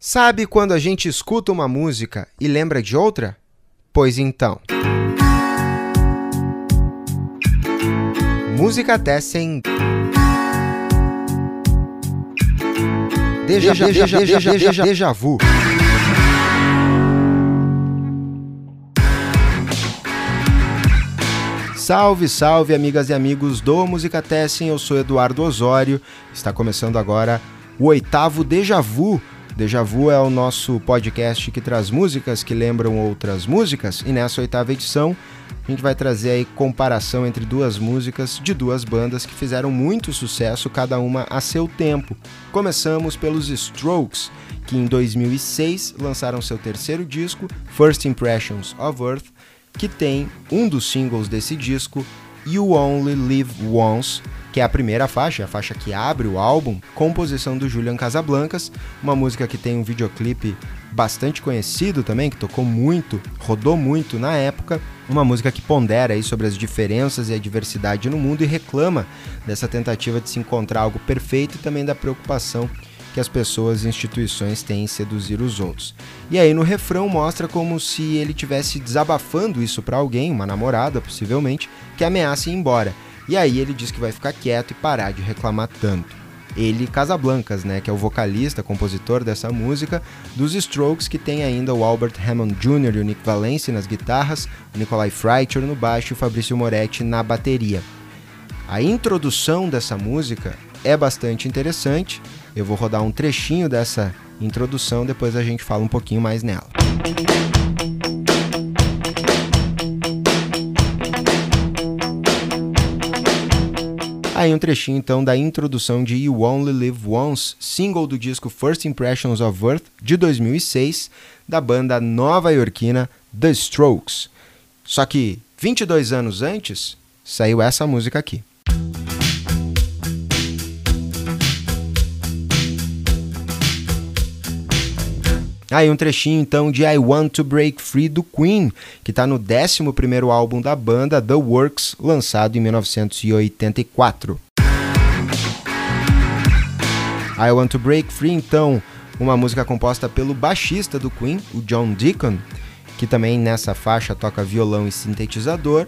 Sabe quando a gente escuta uma música e lembra de outra? Pois então. Música até sem. Deja, deja, deja, deja, deja, deja vu. Salve, salve, amigas e amigos do Música Tessin. Eu sou Eduardo Osório. Está começando agora o oitavo Deja Vu Deja Vu é o nosso podcast que traz músicas que lembram outras músicas e nessa oitava edição a gente vai trazer aí comparação entre duas músicas de duas bandas que fizeram muito sucesso, cada uma a seu tempo. Começamos pelos Strokes, que em 2006 lançaram seu terceiro disco, First Impressions of Earth, que tem um dos singles desse disco, You Only Live Once, que é a primeira faixa, a faixa que abre o álbum, composição do Julian Casablancas, uma música que tem um videoclipe bastante conhecido também, que tocou muito, rodou muito na época, uma música que pondera aí sobre as diferenças e a diversidade no mundo e reclama dessa tentativa de se encontrar algo perfeito e também da preocupação que as pessoas e instituições têm em seduzir os outros. E aí no refrão mostra como se ele tivesse desabafando isso para alguém, uma namorada possivelmente, que ameaça ir embora. E aí ele diz que vai ficar quieto e parar de reclamar tanto. Ele Casablancas, né, que é o vocalista, compositor dessa música, dos Strokes, que tem ainda o Albert Hammond Jr. e o Nick Valencia nas guitarras, o Nikolai Freitcher no baixo e o Fabrício Moretti na bateria. A introdução dessa música é bastante interessante. Eu vou rodar um trechinho dessa introdução, depois a gente fala um pouquinho mais nela. Aí um trechinho então da introdução de You Only Live Once, single do disco First Impressions of Earth de 2006, da banda nova-iorquina The Strokes. Só que 22 anos antes, saiu essa música aqui. Aí um trechinho então de I Want to Break Free do Queen, que está no 11 álbum da banda, The Works, lançado em 1984. I Want to Break Free, então, uma música composta pelo baixista do Queen, o John Deacon, que também nessa faixa toca violão e sintetizador.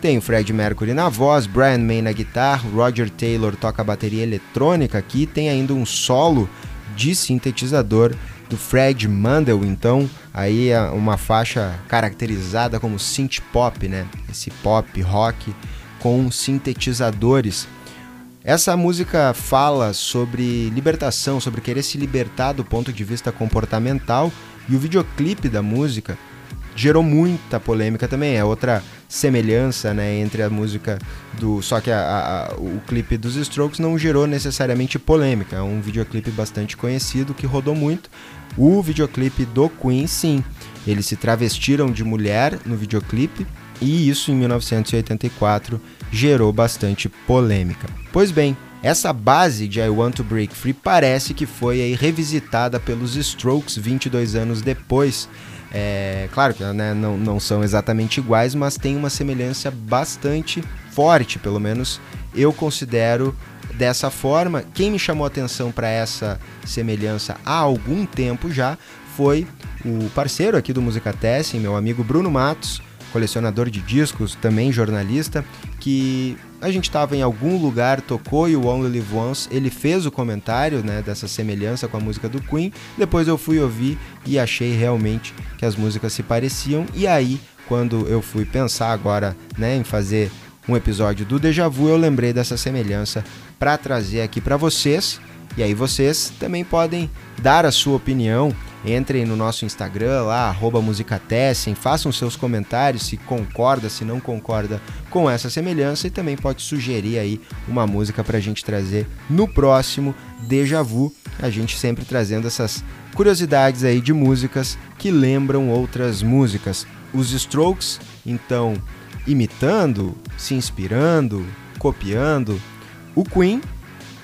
Tem o Fred Mercury na voz, Brian May na guitarra, Roger Taylor toca bateria eletrônica aqui, tem ainda um solo de sintetizador do Fred Mandel, então, aí é uma faixa caracterizada como synth pop, né? Esse pop rock com sintetizadores. Essa música fala sobre libertação, sobre querer se libertar do ponto de vista comportamental, e o videoclipe da música gerou muita polêmica também. É outra semelhança né, entre a música do. Só que a, a, o clipe dos Strokes não gerou necessariamente polêmica. É um videoclipe bastante conhecido que rodou muito. O videoclipe do Queen, sim. Eles se travestiram de mulher no videoclipe e isso em 1984 gerou bastante polêmica. Pois bem, essa base de I Want to Break Free parece que foi aí revisitada pelos Strokes 22 anos depois. É, claro que né, não, não são exatamente iguais, mas tem uma semelhança bastante forte, pelo menos eu considero dessa forma. Quem me chamou a atenção para essa semelhança há algum tempo já foi o parceiro aqui do Música Tessin, meu amigo Bruno Matos, colecionador de discos, também jornalista, que a gente estava em algum lugar, tocou e o Only Live Once, ele fez o comentário né, dessa semelhança com a música do Queen, depois eu fui ouvir e achei realmente que as músicas se pareciam, e aí, quando eu fui pensar agora né, em fazer um episódio do Deja Vu, eu lembrei dessa semelhança para trazer aqui para vocês. E aí vocês também podem dar a sua opinião. Entrem no nosso Instagram lá, arroba Musicatessem, façam seus comentários se concorda, se não concorda com essa semelhança e também pode sugerir aí uma música para a gente trazer no próximo Deja Vu. A gente sempre trazendo essas curiosidades aí de músicas que lembram outras músicas. Os Strokes, então, imitando, se inspirando, copiando o Queen,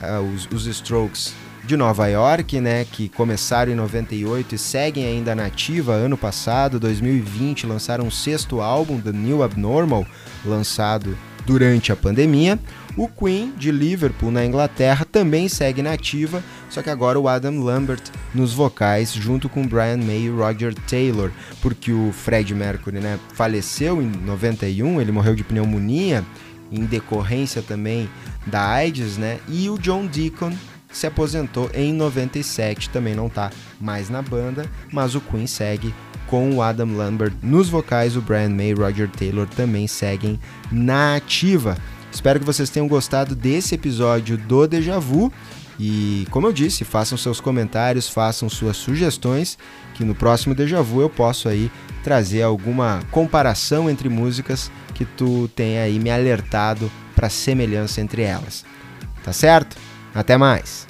uh, os, os Strokes de Nova York, né, que começaram em 98 e seguem ainda nativa ano passado, 2020, lançaram o sexto álbum, The New Abnormal, lançado durante a pandemia. O Queen, de Liverpool, na Inglaterra, também segue ativa, só que agora o Adam Lambert nos vocais, junto com Brian May e Roger Taylor, porque o Fred Mercury né, faleceu em 91, ele morreu de pneumonia, em decorrência também da AIDS, né? E o John Deacon se aposentou em 97, também não está mais na banda, mas o Queen segue com o Adam Lambert nos vocais, o Brian May e Roger Taylor também seguem na ativa. Espero que vocês tenham gostado desse episódio do Deja Vu. E, como eu disse, façam seus comentários, façam suas sugestões, que no próximo Deja Vu eu posso aí trazer alguma comparação entre músicas que tu tenha aí me alertado para semelhança entre elas. Tá certo? Até mais!